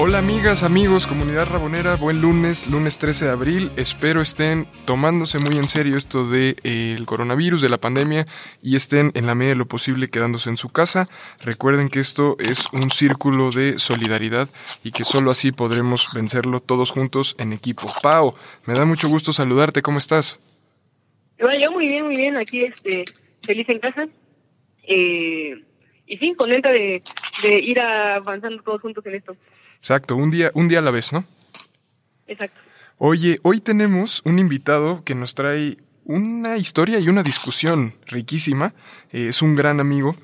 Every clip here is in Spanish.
Hola amigas, amigos, comunidad rabonera, buen lunes, lunes 13 de abril. Espero estén tomándose muy en serio esto del de, el coronavirus, de la pandemia y estén en la medida de lo posible quedándose en su casa. Recuerden que esto es un círculo de solidaridad y que solo así podremos vencerlo todos juntos en equipo. Pau, me da mucho gusto saludarte, ¿cómo estás? Yo muy bien, muy bien, aquí este, feliz en casa. Eh, y sí, contenta de ir avanzando todos juntos en esto. Exacto, un día, un día a la vez, ¿no? Exacto. Oye, hoy tenemos un invitado que nos trae una historia y una discusión riquísima. Eh, es un gran amigo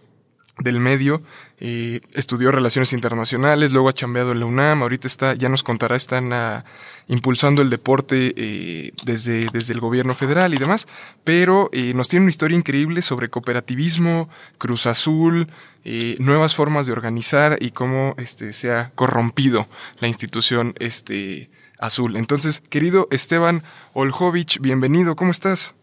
del medio, eh, estudió relaciones internacionales, luego ha chambeado en la UNAM, ahorita está, ya nos contará, están uh, impulsando el deporte eh, desde, desde el gobierno federal y demás, pero eh, nos tiene una historia increíble sobre cooperativismo, Cruz Azul, eh, nuevas formas de organizar y cómo este, se ha corrompido la institución este, azul. Entonces, querido Esteban Oljovich, bienvenido, ¿cómo estás?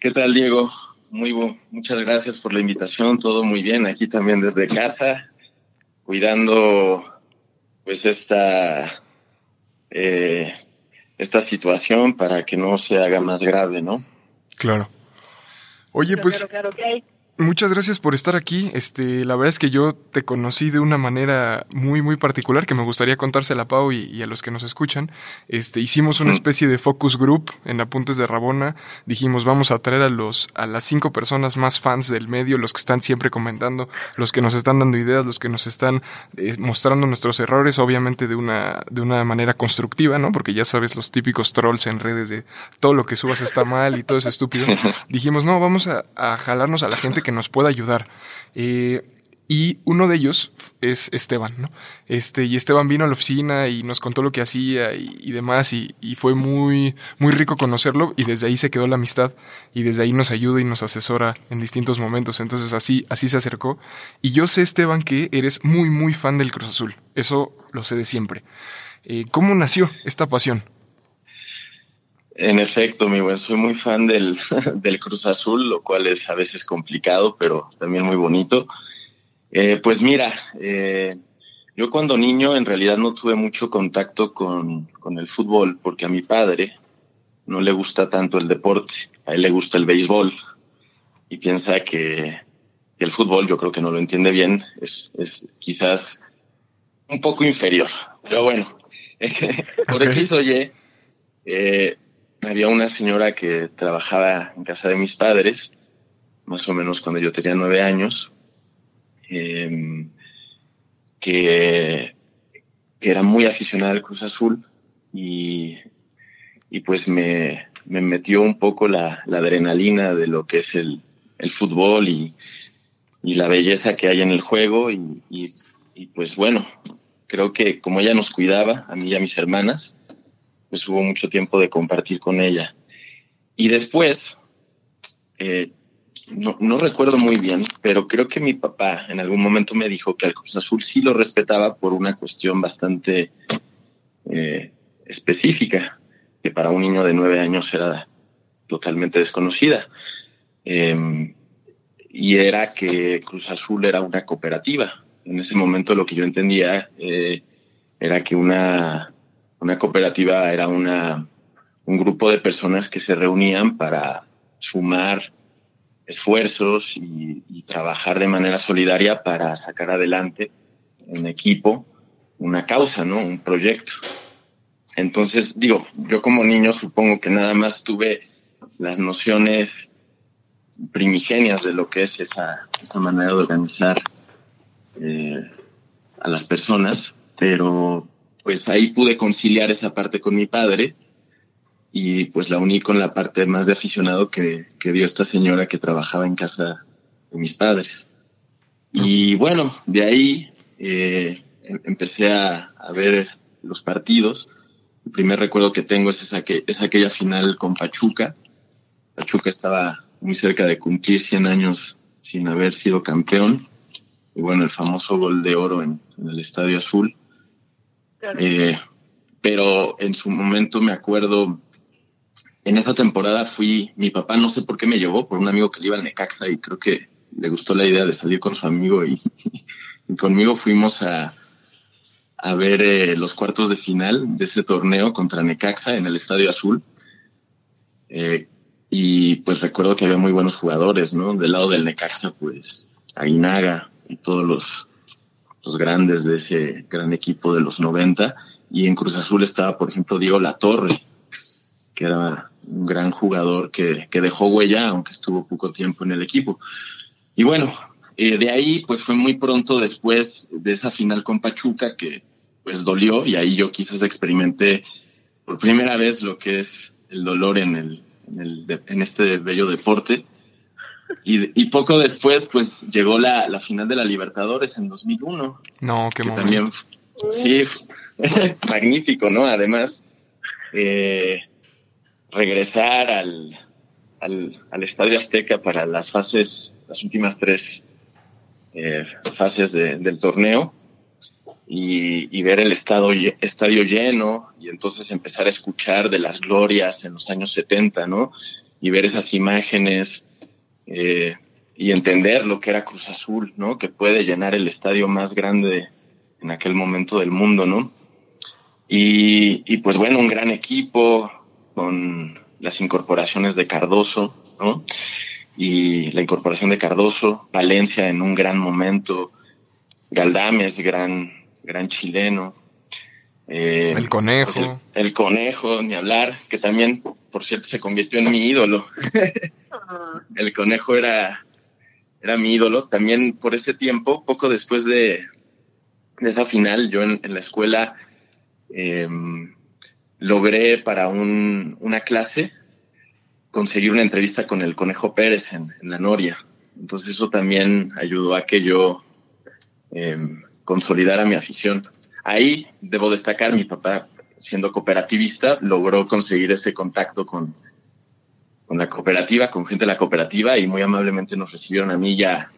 ¿Qué tal, Diego? Muy bueno. Muchas gracias por la invitación. Todo muy bien. Aquí también desde casa, cuidando pues esta eh, esta situación para que no se haga más grave, ¿no? Claro. Oye, pues claro, claro. Muchas gracias por estar aquí. Este, la verdad es que yo te conocí de una manera muy, muy particular que me gustaría contársela a Pau y, y a los que nos escuchan. Este, hicimos una Mm. especie de focus group en Apuntes de Rabona. Dijimos, vamos a traer a los, a las cinco personas más fans del medio, los que están siempre comentando, los que nos están dando ideas, los que nos están eh, mostrando nuestros errores, obviamente de una, de una manera constructiva, ¿no? Porque ya sabes los típicos trolls en redes de todo lo que subas está mal y todo es estúpido. Dijimos, no, vamos a, a jalarnos a la gente que nos pueda ayudar. Eh, y uno de ellos es Esteban. Este, y Esteban vino a la oficina y nos contó lo que hacía y, demás, y, y fue muy, muy rico conocerlo, y desde ahí se quedó la amistad, y desde ahí nos ayuda y nos asesora en distintos momentos. Entonces así, así se acercó. Y yo sé, Esteban, que eres muy, muy fan del Cruz Azul. Eso lo sé de siempre. Eh, ¿Cómo nació esta pasión? En efecto, mi buen, soy muy fan del, del Cruz Azul, lo cual es a veces complicado, pero también muy bonito. Eh, pues mira, eh, yo cuando niño en realidad no tuve mucho contacto con, con el fútbol, porque a mi padre no le gusta tanto el deporte, a él le gusta el béisbol y piensa que, que el fútbol, yo creo que no lo entiende bien, es, es quizás un poco inferior. Pero bueno, por Ok. X o Y, eh, había una señora que trabajaba en casa de mis padres, más o menos cuando yo tenía nueve años, eh, que, que era muy aficionada al Cruz Azul y, y pues me, me metió un poco la, la adrenalina de lo que es el, el fútbol y, y la belleza que hay en el juego y, y, y pues bueno, creo que como ella nos cuidaba, a mí y a mis hermanas, pues hubo mucho tiempo de compartir con ella. Y después, eh, no, no recuerdo muy bien, pero creo que mi papá en algún momento me dijo que al Cruz Azul sí lo respetaba por una cuestión bastante eh, específica, que para un niño de nueve años era totalmente desconocida. Eh, y era que Cruz Azul era una cooperativa. En ese momento lo que yo entendía eh, era que una, una cooperativa era una, un grupo de personas que se reunían para sumar esfuerzos y, trabajar de manera solidaria para sacar adelante en equipo una causa, ¿no? Un proyecto. Entonces, digo, yo como niño supongo que nada más tuve las nociones primigenias de lo que es esa, esa manera de organizar eh, a las personas, pero pues ahí pude conciliar esa parte con mi padre y pues la uní con la parte más de aficionado que, que dio esta señora que trabajaba en casa de mis padres. Y bueno, de ahí eh, empecé a, a, ver los partidos. el primer recuerdo que tengo es, esa que, es aquella final con Pachuca. Pachuca estaba muy cerca de cumplir 100 años sin haber sido campeón. Y bueno, el famoso gol de oro en, el Estadio Azul. Eh, pero en su momento me acuerdo, en esa temporada fui, mi papá no sé por qué me llevó, por un amigo que le iba al Necaxa y creo que le gustó la idea de salir con su amigo y, conmigo fuimos a, a ver eh, los cuartos de final de ese torneo contra Necaxa en el Estadio Azul. Eh, y pues recuerdo que había muy buenos jugadores, ¿no? Del lado del Necaxa, pues Aguinaga y todos los, los grandes de ese gran equipo de los 90. Y en Cruz Azul estaba, por ejemplo, Diego Latorre, que era un gran jugador que, que dejó huella, aunque estuvo poco tiempo en el equipo. Y bueno, eh, de ahí pues fue muy pronto después de esa final con Pachuca que pues dolió y ahí yo quizás experimenté por primera vez lo que es el dolor en el, en, el, en este bello deporte. Y, y, poco después, pues llegó la, la, final de la Libertadores en 2001. No, qué que también, sí, magnífico, ¿no? Además, eh, regresar al, al, al, Estadio Azteca para las fases, las últimas tres eh, fases de, del torneo y, y, ver el estado, estadio lleno y entonces empezar a escuchar de las glorias en los años 70, ¿no? Y ver esas imágenes eh, y entender lo que era Cruz Azul, ¿no? Que puede llenar el estadio más grande en aquel momento del mundo, ¿no? Y, y pues bueno, un gran equipo con las incorporaciones de Cardoso, ¿no? Y la incorporación de Cardoso, Valencia en un gran momento, Galdames, gran gran chileno. Eh, el conejo. Pues el, conejo, ni hablar, que también, por cierto, se convirtió en mi ídolo. el conejo era, era mi ídolo. También por ese tiempo, poco después de, esa final, yo en, la escuela em, logré para un, una clase conseguir una entrevista con el Conejo Pérez en, la Noria. Entonces eso también ayudó a que yo eh, consolidar a mi afición. Ahí debo destacar, mi papá, siendo cooperativista, logró conseguir ese contacto con, con la cooperativa, con gente de la cooperativa, y muy amablemente nos recibieron a mí ya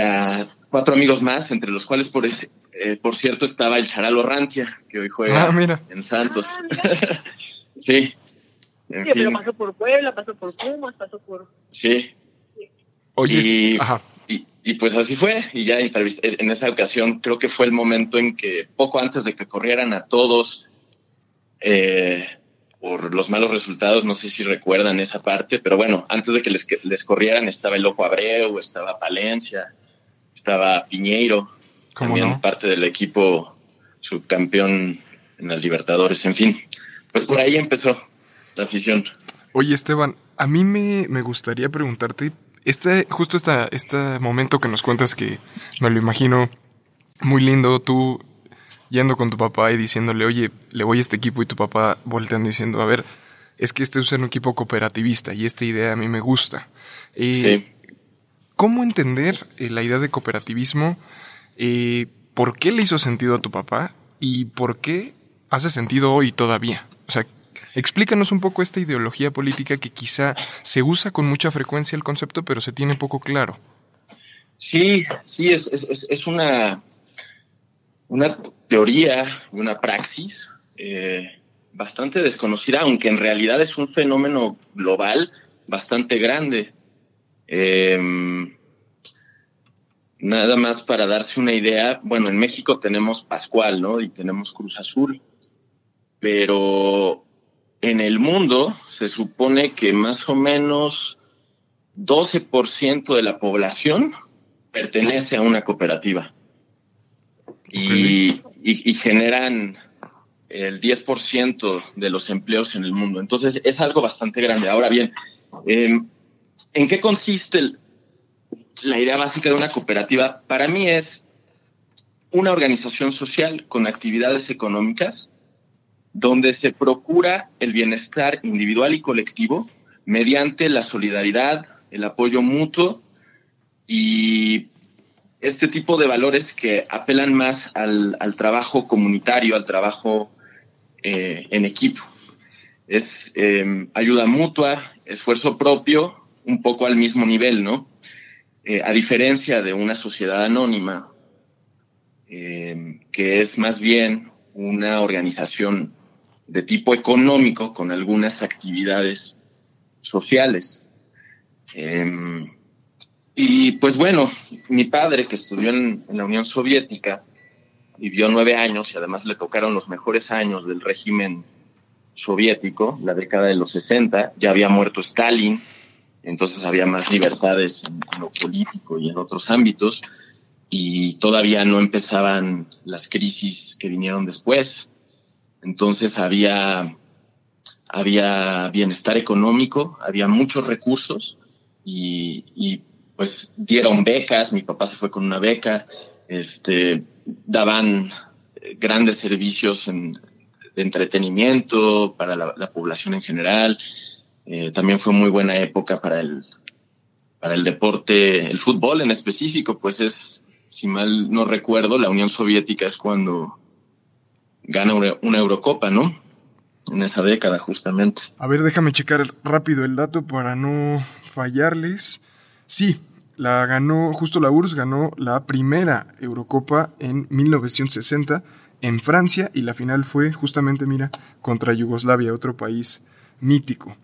a, cuatro amigos más, entre los cuales, por, ese, eh, por cierto, estaba el Charalo Rantia, que hoy juega ah, en Santos. Ah, sí. Sí, pero pasó por Puebla, pasó por Pumas, pasó por... Sí. Oye, y, ajá y pues así fue, y ya en esa ocasión creo que fue el momento en que poco antes de que corrieran a todos eh, por los malos resultados, no sé si recuerdan esa parte, pero bueno, antes de que les, les corrieran estaba el Loco Abreu, estaba Palencia, estaba Piñeiro, también parte del equipo subcampeón en las Libertadores, en fin, pues por ahí empezó la afición. Oye Esteban, a mí me, me gustaría preguntarte este, justo esta, este momento que nos cuentas que me lo imagino muy lindo, tú yendo con tu papá y diciéndole, oye, le voy a este equipo y tu papá volteando diciendo, a ver, es que este es un equipo cooperativista y esta idea a mí me gusta. Eh, ¿Cómo entender eh, la idea de cooperativismo? Eh, ¿Por qué le hizo sentido a tu papá? ¿Y por qué hace sentido hoy todavía? O sea, Explícanos un poco esta ideología política que quizá se usa con mucha frecuencia el concepto, pero se tiene poco claro. Sí, sí, es, es, es una, una teoría, una praxis eh, bastante desconocida, aunque en realidad es un fenómeno global bastante grande. Em, nada más para darse una idea, bueno, en México tenemos Pascual, ¿no? Y tenemos Cruz Azul, pero en el mundo se supone que más o menos 12% de la población pertenece a una cooperativa y, generan el 10% de los empleos en el mundo. Entonces es algo bastante grande. Ahora bien, em, ¿en qué consiste la idea básica de una cooperativa? Para mí es una organización social con actividades económicas donde se procura el bienestar individual y colectivo mediante la solidaridad, el apoyo mutuo y este tipo de valores que apelan más al, trabajo comunitario, al trabajo eh, en equipo. Es em, ayuda mutua, esfuerzo propio, un poco al mismo nivel, ¿no? Eh, a diferencia de una sociedad anónima, em, que es más bien una organización de tipo económico con algunas actividades sociales. Em, y pues bueno, mi padre, que estudió en, la Unión Soviética, vivió nueve años y además le tocaron los mejores años del régimen soviético, la década de los 60, ya había muerto Stalin, entonces había más libertades en, lo político y en otros ámbitos, y todavía no empezaban las crisis que vinieron después. Entonces había, había bienestar económico, había muchos recursos y, y pues dieron becas, mi papá se fue con una beca, este, daban grandes servicios de entretenimiento para la, población en general. Eh, también fue muy buena época para el, para el deporte, el fútbol en específico, pues es, si mal no recuerdo, la Unión Soviética es cuando gana una Eurocopa, ¿no? En esa década, justamente. A ver, déjame checar rápido el dato para no fallarles. Sí, la ganó, justo la URSS ganó la primera Eurocopa en 1960 en Francia y la final fue justamente, mira, contra Yugoslavia, otro país mítico.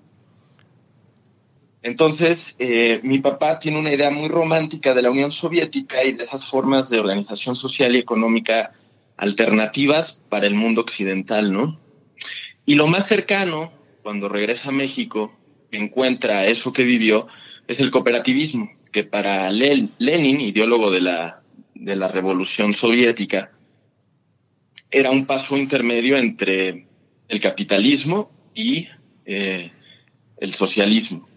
Entonces, eh, mi papá tiene una idea muy romántica de la Unión Soviética y de esas formas de organización social y económica alternativas para el mundo occidental, ¿no? Y lo más cercano, cuando regresa a México, encuentra eso que vivió, es el cooperativismo, que para Lenin, ideólogo de la, de la revolución soviética, era un paso intermedio entre el capitalismo y eh, el socialismo.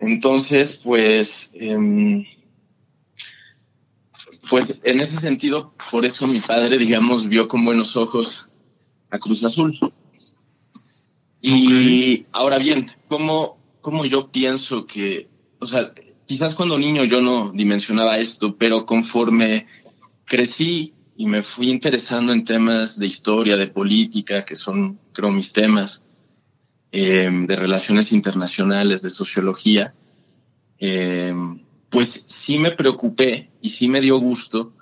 Entonces, pues, em, pues en ese sentido, por eso mi padre, digamos, vio con buenos ojos a Cruz Azul. Y ahora bien, ¿cómo, ¿cómo yo pienso que, o sea, quizás cuando niño yo no dimensionaba esto, pero conforme crecí y me fui interesando en temas de historia, de política, que son, creo, mis temas, eh, de relaciones internacionales, de sociología, eh, pues sí me preocupé y sí me dio gusto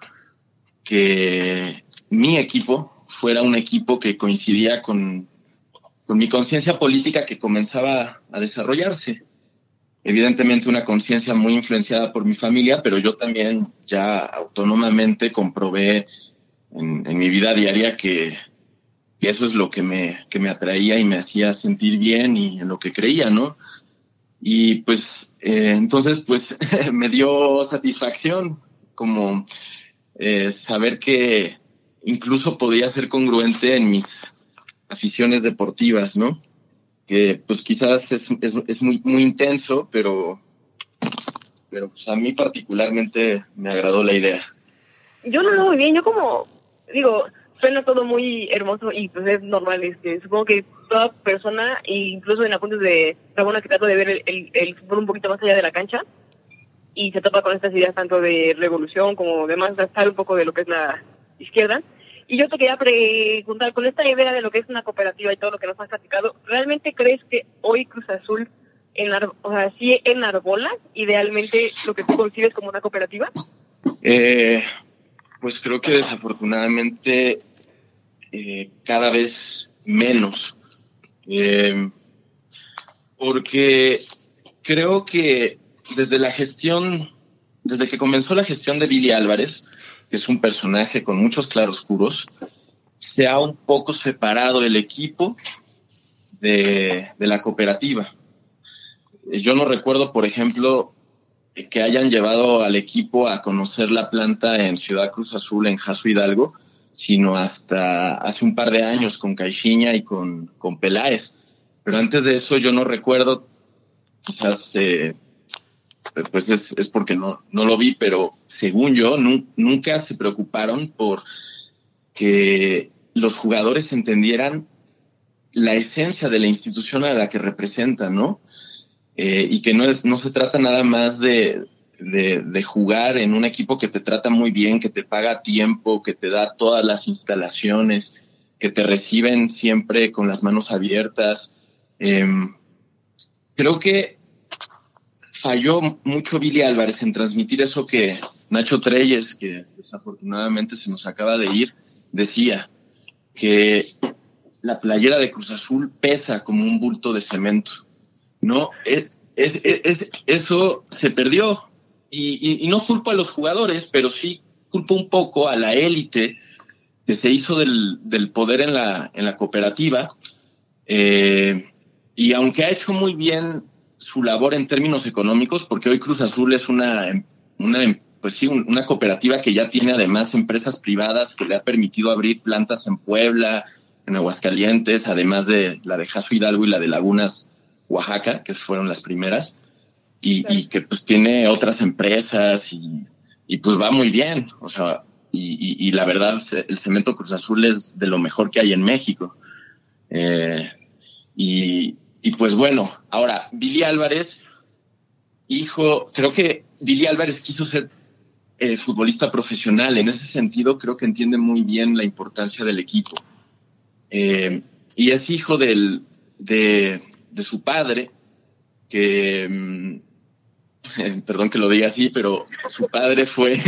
que mi equipo fuera un equipo que coincidía con, con mi conciencia política que comenzaba a desarrollarse evidentemente una conciencia muy influenciada por mi familia, pero yo también ya autónomamente comprobé en, mi vida diaria que, eso es lo que me, que me atraía y me hacía sentir bien y en lo que creía, ¿no? Y pues eh, entonces pues me dio satisfacción como eh, saber que incluso podía ser congruente en mis aficiones deportivas, ¿no? Que pues quizás es, es, es, muy, muy intenso, pero, pero pues a mí particularmente me agradó la idea. Yo lo muy bien, yo como, digo, suena todo muy hermoso y pues es normal, este, supongo que toda persona, incluso en apuntes de Ramona que trato de ver el, fútbol un poquito más allá de la cancha, y se topa con estas ideas tanto de revolución como de más gastar un poco de lo que es la izquierda, y yo te quería preguntar, con esta idea de lo que es una cooperativa y todo lo que nos has platicado, ¿realmente crees que hoy Cruz Azul, en, o sea, sí enarbola idealmente lo que tú concibes como una cooperativa? Eh, pues creo que desafortunadamente eh, cada vez menos. Eh, porque creo que desde la gestión, desde que comenzó la gestión de Billy Álvarez, que es un personaje con muchos claroscuros, se ha un poco separado el equipo de, la cooperativa. Yo no recuerdo, por ejemplo, que hayan llevado al equipo a conocer la planta en Ciudad Cruz Azul, en Jaso Hidalgo, sino hasta hace un par de años con Caixinha y con, con Peláez. Pero antes de eso yo no recuerdo, quizás eh, pues es, porque no, no lo vi, pero según yo, nunca se preocuparon por que los jugadores entendieran la esencia de la institución a la que representan, ¿no? Eh, y que no, es, no se trata nada más de, de, de, jugar en un equipo que te trata muy bien, que te paga tiempo, que te da todas las instalaciones, que te reciben siempre con las manos abiertas. Em, creo que falló mucho Billy Álvarez en transmitir eso que Nacho Treyes, que desafortunadamente se nos acaba de ir, decía que la playera de Cruz Azul pesa como un bulto de cemento. No, es, es, eso se perdió. Y, no culpo a los jugadores, pero sí culpo un poco a la élite que se hizo del, del poder en la, en la cooperativa. Eh, y aunque ha hecho muy bien su labor en términos económicos, porque hoy Cruz Azul es una, una, pues sí, una cooperativa que ya tiene además empresas privadas que le ha permitido abrir plantas en Puebla, en Aguascalientes, además de la de Jaso Hidalgo y la de Lagunas, Oaxaca, que fueron las primeras, y, que pues tiene otras empresas y, y, pues va muy bien, o sea, y, y, la verdad, el cemento Cruz Azul es de lo mejor que hay en México. Eh, y, y pues bueno, ahora, Billy Álvarez, hijo, creo que Billy Álvarez quiso ser eh, futbolista profesional. En ese sentido, creo que entiende muy bien la importancia del equipo. Eh, y es hijo del, de, de su padre, que, mm, perdón que lo diga así, pero su padre fue...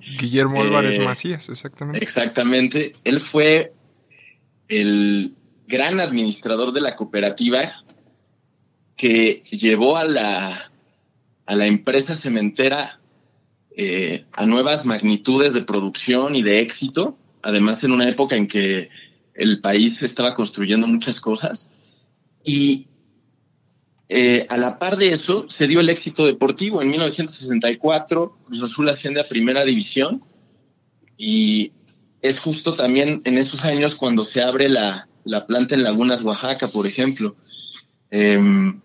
Guillermo Álvarez eh, Macías, exactamente. Exactamente. Él fue el gran administrador de la cooperativa que llevó a la, a la empresa cementera eh, a nuevas magnitudes de producción y de éxito, además en una época en que el país estaba construyendo muchas cosas. Y eh, a la par de eso se dio el éxito deportivo. En 1964 Cruz Azul asciende a primera división y es justo también en esos años cuando se abre la, la planta en Lagunas, Oaxaca, por ejemplo. Em,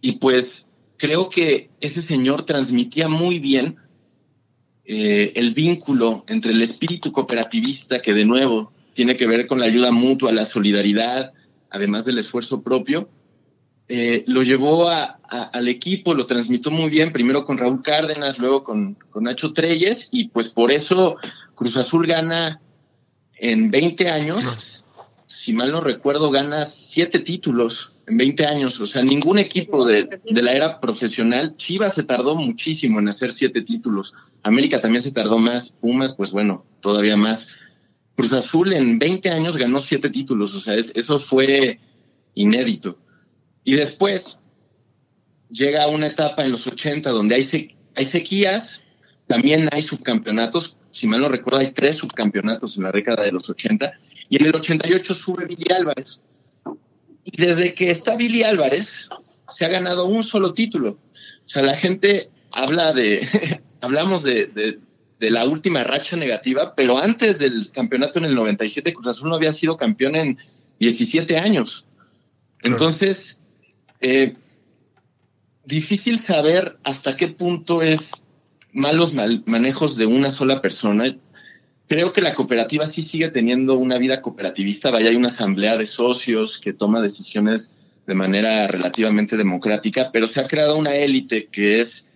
y pues creo que ese señor transmitía muy bien eh, el vínculo entre el espíritu cooperativista, que de nuevo tiene que ver con la ayuda mutua, la solidaridad, además del esfuerzo propio, eh, lo llevó al equipo, lo transmitió muy bien, primero con Raúl Cárdenas, luego con, con Nacho Treyes, y pues por eso Cruz Azul gana en 20 años, si mal no recuerdo, gana siete títulos en 20 años. O sea, ningún equipo de, la era profesional, Chivas se tardó muchísimo en hacer siete títulos. América también se tardó más. Pumas, pues bueno, todavía más. Cruz Azul en 20 años ganó siete títulos. O sea, eso fue inédito. Y después llega una etapa en los 80 donde hay, hay sequías, también hay subcampeonatos. Si mal no recuerdo, hay tres subcampeonatos en la década de los 80. Y en el 88 sube Billy Álvarez y desde que está Billy Álvarez, se ha ganado un solo título. O sea, la gente habla de, hablamos de, de, la última racha negativa, pero antes del campeonato en el 97, Cruz Azul no había sido campeón en 17 años. Entonces, eh, difícil saber hasta qué punto es malos manejos de una sola persona creo que la cooperativa sí sigue teniendo una vida cooperativista. Vaya, hay una asamblea de socios que toma decisiones de manera relativamente democrática, pero se ha creado una élite que es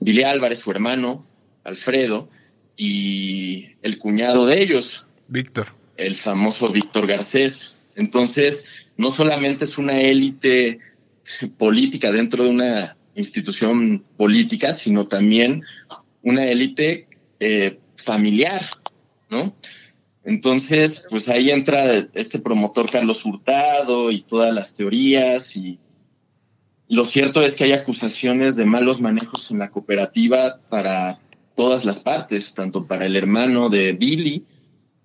Billy Álvarez, su hermano, Alfredo, y el cuñado de ellos, Víctor. El famoso Víctor Garcés. Entonces, no solamente es una élite política dentro de una institución política, sino también una élite eh, familiar ¿no? Entonces, pues ahí entra este promotor Carlos Hurtado y todas las teorías y lo cierto es que hay acusaciones de malos manejos en la cooperativa para todas las partes, tanto para el hermano de Billy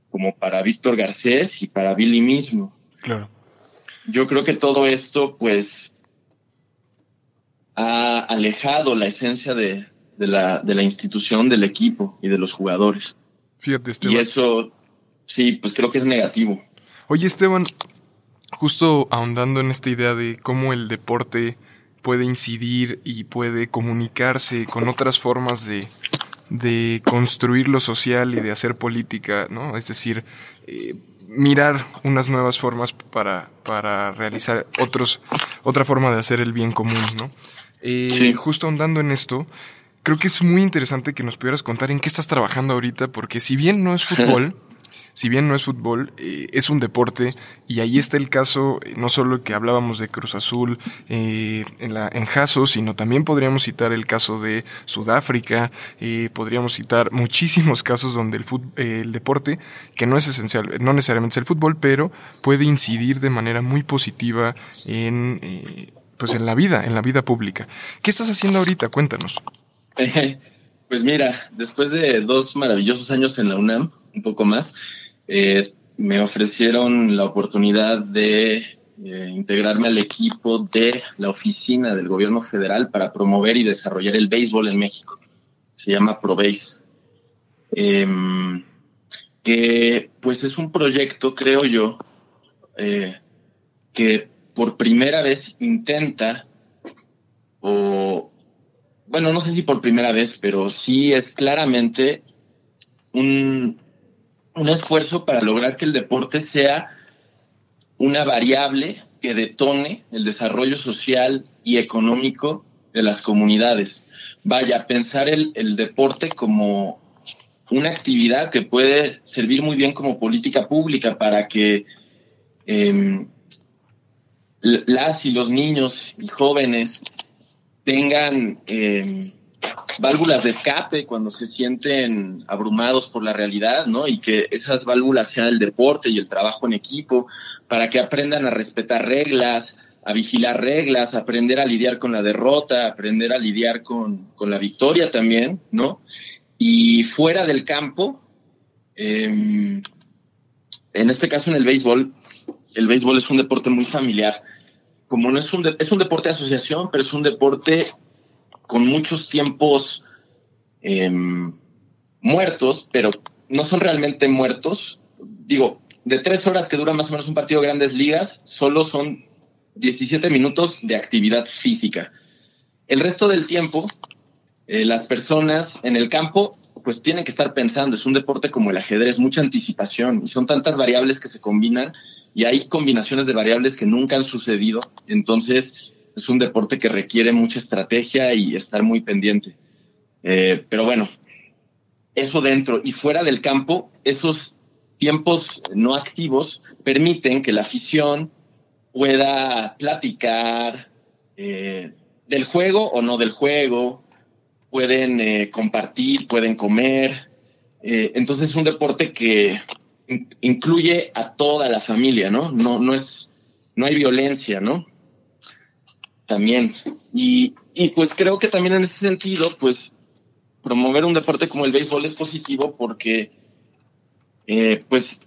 como para Víctor Garcés y para Billy mismo. Claro. Yo creo que todo esto, pues, ha alejado la esencia de, de, la, de la institución, del equipo y de los jugadores. Fíjate, Esteban. Y eso, sí, pues creo que es negativo. Oye, Esteban, justo ahondando en esta idea de cómo el deporte puede incidir y puede comunicarse con otras formas de, de construir lo social y de hacer política, ¿no? Es decir, eh, mirar unas nuevas formas para, para realizar otros, otra forma de hacer el bien común, ¿no? Eh, Justo ahondando en esto, creo que es muy interesante que nos pudieras contar en qué estás trabajando ahorita, porque si bien no es fútbol, si bien no es fútbol, eh, es un deporte y ahí está el caso, eh, no solo que hablábamos de Cruz Azul eh, en, la, en Jaso, sino también podríamos citar el caso de Sudáfrica, podríamos citar muchísimos casos donde el, el deporte, que no es esencial, no necesariamente es el fútbol, pero puede incidir de manera muy positiva en, pues en la vida, en la vida pública. ¿Qué estás haciendo ahorita? Cuéntanos. Pues mira, después de dos maravillosos años en la UNAM, un poco más, eh, me ofrecieron la oportunidad de eh, integrarme al equipo de la oficina del gobierno federal para promover y desarrollar el béisbol en México. Se llama ProBase. Em, que pues es un proyecto, creo yo, eh, que por primera vez intenta, o bueno, no sé si por primera vez, pero sí es claramente un, un esfuerzo para lograr que el deporte sea una variable que detone el desarrollo social y económico de las comunidades. Vaya, pensar el, el deporte como una actividad que puede servir muy bien como política pública para que em, las y los niños y jóvenes tengan em, válvulas de escape cuando se sienten abrumados por la realidad, ¿no? Y que esas válvulas sean el deporte y el trabajo en equipo, para que aprendan a respetar reglas, a vigilar reglas, aprender a lidiar con la derrota, aprender a lidiar con, con la victoria también, ¿no? Y fuera del campo, em, en este caso en el béisbol, el béisbol es un deporte muy familiar. Como no es un, es un deporte de asociación, pero es un deporte con muchos tiempos em, muertos, pero no son realmente muertos. Digo, de tres horas que dura más o menos un partido de grandes ligas, solo son 17 minutos de actividad física. El resto del tiempo, eh, las personas en el campo, pues tienen que estar pensando, es un deporte como el ajedrez, mucha anticipación, y son tantas variables que se combinan, y hay combinaciones de variables que nunca han sucedido. Entonces, es un deporte que requiere mucha estrategia y estar muy pendiente. Eh, pero bueno, eso dentro y fuera del campo, esos tiempos no activos permiten que la afición pueda platicar eh, del juego o no del juego, pueden eh, compartir, pueden comer. entonces es un deporte que incluye a toda la familia, ¿no? No, no es, no hay violencia, ¿no? también. Y, y pues creo que también en ese sentido, pues promover un deporte como el béisbol es positivo porque, eh, pues,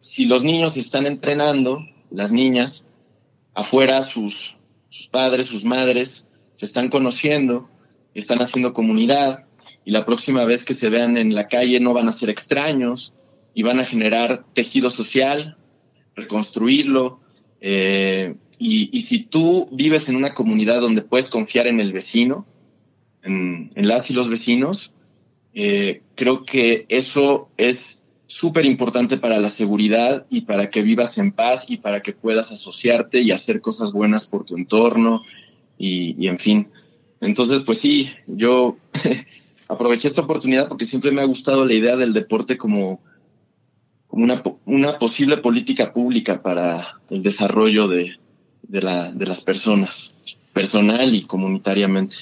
si los niños están entrenando, las niñas, afuera sus, sus padres, sus madres, se están conociendo, están haciendo comunidad, y la próxima vez que se vean en la calle no van a ser extraños y van a generar tejido social, reconstruirlo, eh, y, si tú vives en una comunidad donde puedes confiar en el vecino, en, las y los vecinos, eh, creo que eso es súper importante para la seguridad y para que vivas en paz y para que puedas asociarte y hacer cosas buenas por tu entorno y, en fin. Entonces, pues sí, yo aproveché esta oportunidad porque siempre me ha gustado la idea del deporte como, como una, una posible política pública para el desarrollo de, de, la, de las personas, personal y comunitariamente.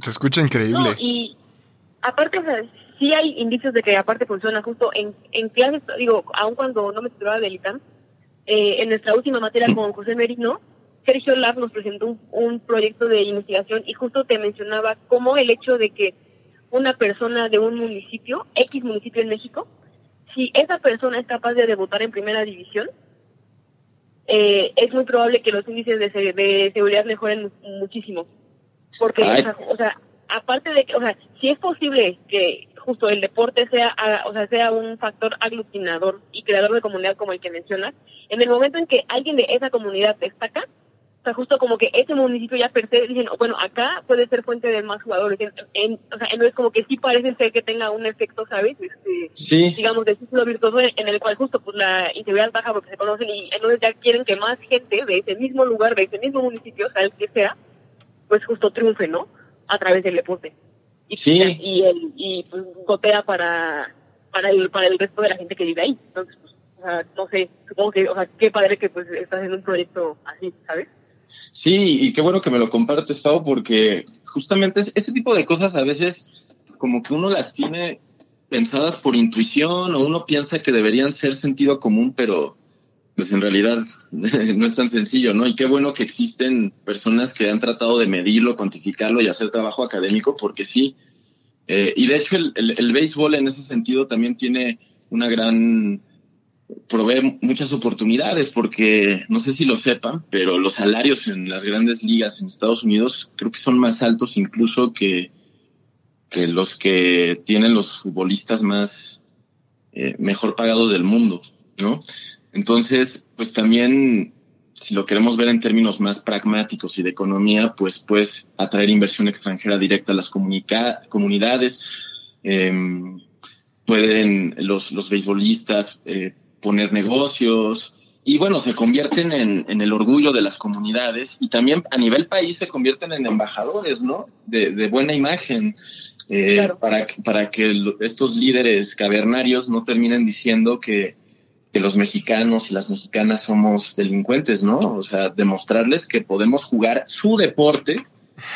Se escucha increíble. y aparte, o sea, sí hay indicios de que aparte funciona justo en, en clases, digo, aun cuando no me estudiaba del ITAM, eh, en nuestra última materia con José Merino, Sergio Lab nos presentó un, un, proyecto de investigación y justo te mencionaba cómo el hecho de que una persona de un municipio, X municipio en México, si esa persona es capaz de debutar en primera división, eh, es muy probable que los índices de, de seguridad mejoren muchísimo. Porque, o sea, aparte de que, o sea, si es posible que justo el deporte sea, o sea, sea un factor aglutinador y creador de comunidad como el que mencionas, en el momento en que alguien de esa comunidad destaca, o sea, justo como que ese municipio ya per se dicen, bueno, acá puede ser fuente de más jugadores. En, o sea, entonces como que sí parece ser que tenga un efecto, ¿sabes? Este, sí. Digamos, de círculo virtuoso en, el cual justo pues la inseguridad baja porque se conocen y entonces ya quieren que más gente de ese mismo lugar, de ese mismo municipio, sea el que sea, pues justo triunfe, ¿no? A través del deporte. Y, sí. Y, el, y pues gotea para para el, para el resto de la gente que vive ahí. Entonces, pues, o sea, no sé, supongo que, o sea, qué padre que pues estás haciendo un proyecto así, ¿sabes? Sí, y qué bueno que me lo compartes, Pau, porque justamente ese tipo de cosas a veces como que uno las tiene pensadas por intuición o uno piensa que deberían ser sentido común, pero pues en realidad no es tan sencillo, ¿no? Y qué bueno que existen personas que han tratado de medirlo, cuantificarlo y hacer trabajo académico, porque sí. Eh, y de hecho el, el, el béisbol en ese sentido también tiene una gran provee muchas oportunidades porque no sé si lo sepan, pero los salarios en las grandes ligas en Estados Unidos creo que son más altos incluso que, que los que tienen los futbolistas más eh, mejor pagados del mundo, ¿no? Entonces, pues también si lo queremos ver en términos más pragmáticos y de economía, pues pues atraer inversión extranjera directa a las comunidades. Eh, pueden los, los beisbolistas eh, poner negocios y bueno, se convierten en, en, el orgullo de las comunidades y también a nivel país se convierten en embajadores, ¿no? De, de buena imagen eh, claro. para, para que estos líderes cavernarios no terminen diciendo que, que los mexicanos y las mexicanas somos delincuentes, ¿no? O sea, demostrarles que podemos jugar su deporte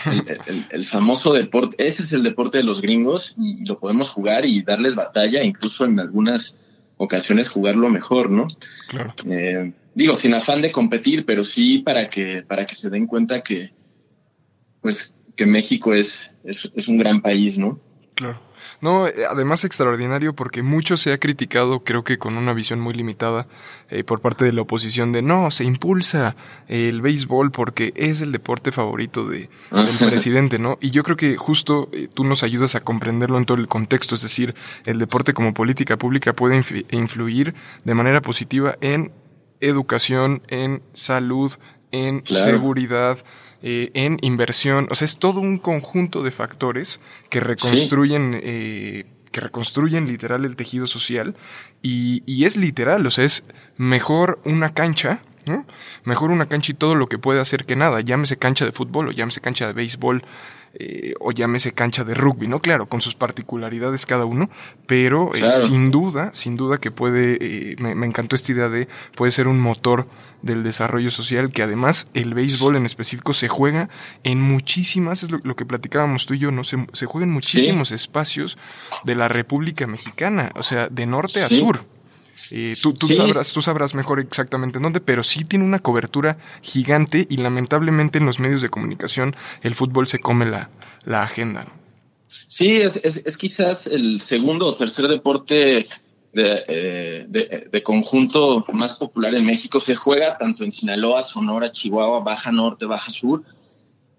el, el, el, famoso deporte, ese es el deporte de los gringos y lo podemos jugar y darles batalla, incluso en algunas ocasiones jugarlo mejor, ¿no? Claro. Eh, digo, sin afán de competir, pero sí para que, para que se den cuenta que, pues, que México es, es, es un gran país, ¿no? Claro. No, además extraordinario porque mucho se ha criticado, creo que con una visión muy limitada eh, por parte de la oposición de no, se impulsa el béisbol porque es el deporte favorito de, del presidente, ¿no? Y yo creo que justo eh, tú nos ayudas a comprenderlo en todo el contexto, es decir, el deporte como política pública puede influir de manera positiva en educación, en salud, en claro. seguridad, eh, en inversión. O sea, es todo un conjunto de factores que reconstruyen, sí. eh, que reconstruyen literal el tejido social. Y, y, es literal, o sea, es mejor una cancha. ¿no? Mejor una cancha y todo lo que puede hacer que nada, llámese cancha de fútbol o llámese cancha de béisbol, eh, o llámese cancha de rugby, ¿no? Claro, con sus particularidades cada uno, pero eh, claro. sin duda, sin duda que puede, eh, me, me, encantó esta idea de, puede ser un motor del desarrollo social, que además el béisbol en específico se juega en muchísimas, es lo, lo que platicábamos tú y yo, ¿no? Se, se juega en muchísimos sí. espacios de la República Mexicana, o sea, de norte a sur. Eh, tú, tú, sí. sabrás, tú sabrás mejor exactamente en dónde, pero sí tiene una cobertura gigante y lamentablemente en los medios de comunicación el fútbol se come la, la agenda. ¿no? Sí, es, es, es, quizás el segundo o tercer deporte de, eh, de, de, conjunto más popular en México. Se juega tanto en Sinaloa, Sonora, Chihuahua, Baja Norte, Baja Sur,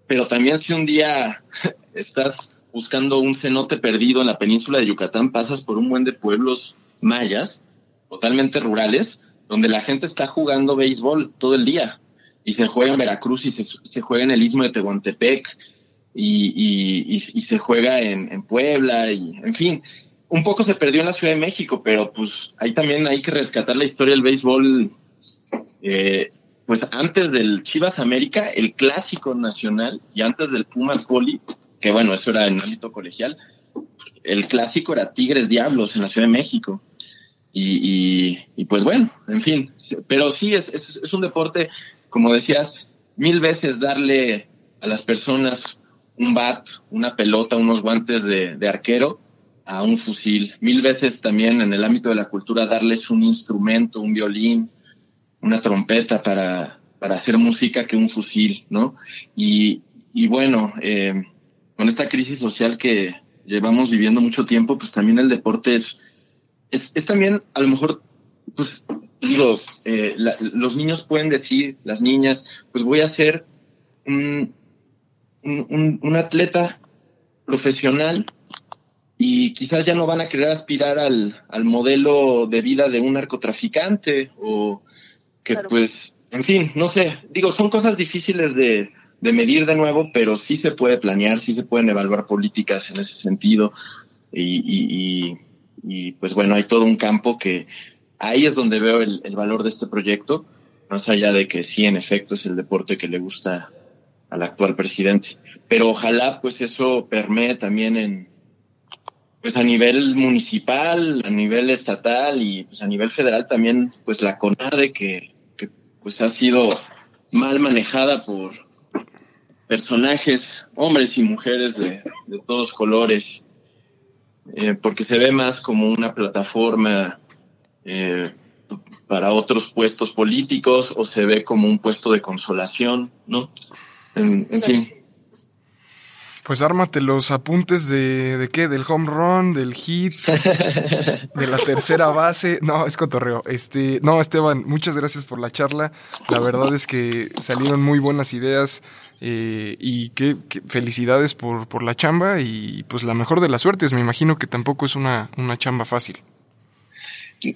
pero también si un día estás buscando un cenote perdido en la península de Yucatán, pasas por un buen de pueblos mayas totalmente rurales, donde la gente está jugando béisbol todo el día. Y se juega en Veracruz y se, se juega en el istmo de Tehuantepec y, y, se juega en, en, Puebla y, en fin, un poco se perdió en la Ciudad de México, pero pues ahí también hay que rescatar la historia del béisbol. Eh, pues antes del Chivas América, el clásico nacional, y antes del Pumas Poli, que bueno, eso era en ámbito colegial, el clásico era Tigres Diablos en la Ciudad de México. Y, pues bueno, en fin, pero sí es, es, un deporte, como decías, mil veces darle a las personas un bat, una pelota, unos guantes de, arquero a un fusil. Mil veces también en el ámbito de la cultura darles un instrumento, un violín, una trompeta para, para hacer música que un fusil, ¿no? Y, y bueno, eh, con esta crisis social que llevamos viviendo mucho tiempo, pues también el deporte es es, es también, a lo mejor, pues, digo, eh, la, los niños pueden decir, las niñas, pues voy a ser un, un, un, atleta profesional y quizás ya no van a querer aspirar al, al modelo de vida de un narcotraficante o que claro. pues, en fin, no sé, digo, son cosas difíciles de, de medir de nuevo, pero sí se puede planear, sí se pueden evaluar políticas en ese sentido y, y, y y pues bueno, hay todo un campo que ahí es donde veo el, valor de este proyecto, más allá de que sí, en efecto, es el deporte que le gusta al actual presidente. Pero ojalá pues eso permee también en, pues a nivel municipal, a nivel estatal y pues a nivel federal también, pues la CONADE que, que pues ha sido mal manejada por personajes, hombres y mujeres de, de todos colores, eh, porque se ve más como una plataforma eh, para otros puestos políticos o se ve como un puesto de consolación, ¿no? En, fin. Pues ármate los apuntes de, de qué, del home run, del hit, de la tercera base. No, es cotorreo. Este, no, Esteban, muchas gracias por la charla. La verdad es que salieron muy buenas ideas eh, y qué, qué felicidades por, por la chamba y pues la mejor de las suertes. Me imagino que tampoco es una, una chamba fácil.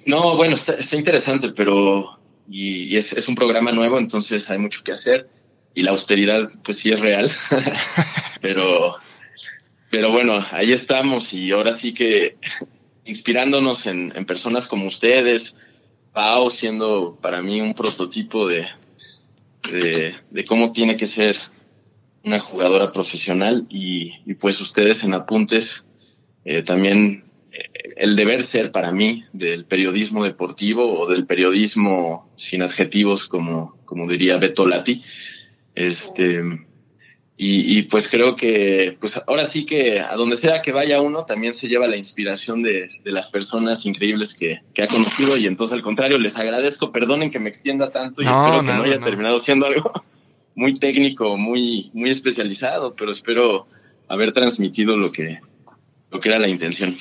No, bueno, está, está interesante, pero y, y es, es un programa nuevo, entonces hay mucho que hacer y la austeridad pues sí es real, pero, pero bueno, ahí estamos y ahora sí que inspirándonos en, en, personas como ustedes, Pau siendo para mí un prototipo de, de, de cómo tiene que ser una jugadora profesional y, y pues ustedes en apuntes eh, también eh, el deber ser para mí del periodismo deportivo o del periodismo sin adjetivos como, como diría Beto Lati, este, y, y, pues creo que, pues ahora sí que a donde sea que vaya uno, también se lleva la inspiración de, de las personas increíbles que, que, ha conocido. Y entonces, al contrario, les agradezco, perdonen que me extienda tanto y no, espero que no, haya no. terminado siendo algo muy técnico, muy, muy especializado, pero espero haber transmitido lo que, lo que era la intención.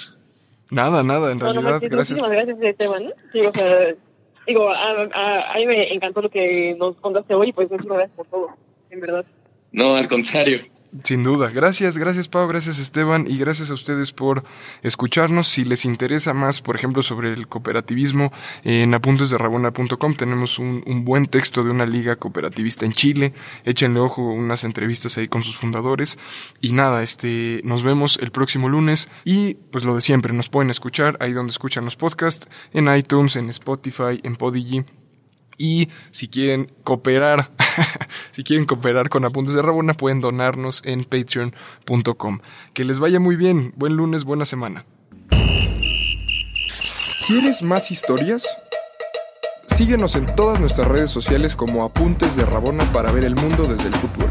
Nada, nada, en realidad, gracias. Gracias, Esteban. Sí, o sea, digo, a, a, a, mí me encantó lo que nos contaste hoy, pues muchas gracias por todo, en verdad. No, al contrario. Sin duda. Gracias, gracias Pau, gracias Esteban y gracias a ustedes por escucharnos. Si les interesa más, por ejemplo, sobre el cooperativismo, en apuntesderrabona.com tenemos un, un, buen texto de una liga cooperativista en Chile. Échenle ojo unas entrevistas ahí con sus fundadores. Y nada, este, nos vemos el próximo lunes y pues lo de siempre, nos pueden escuchar ahí donde escuchan los podcasts, en iTunes, en Spotify, en Podigy y si quieren cooperar, si quieren cooperar con Apuntes de Rabona, pueden donarnos en patreon.com. Que les vaya muy bien. Buen lunes, buena semana. ¿Quieres más historias? Síguenos en todas nuestras redes sociales como Apuntes de Rabona para ver el mundo desde el futuro.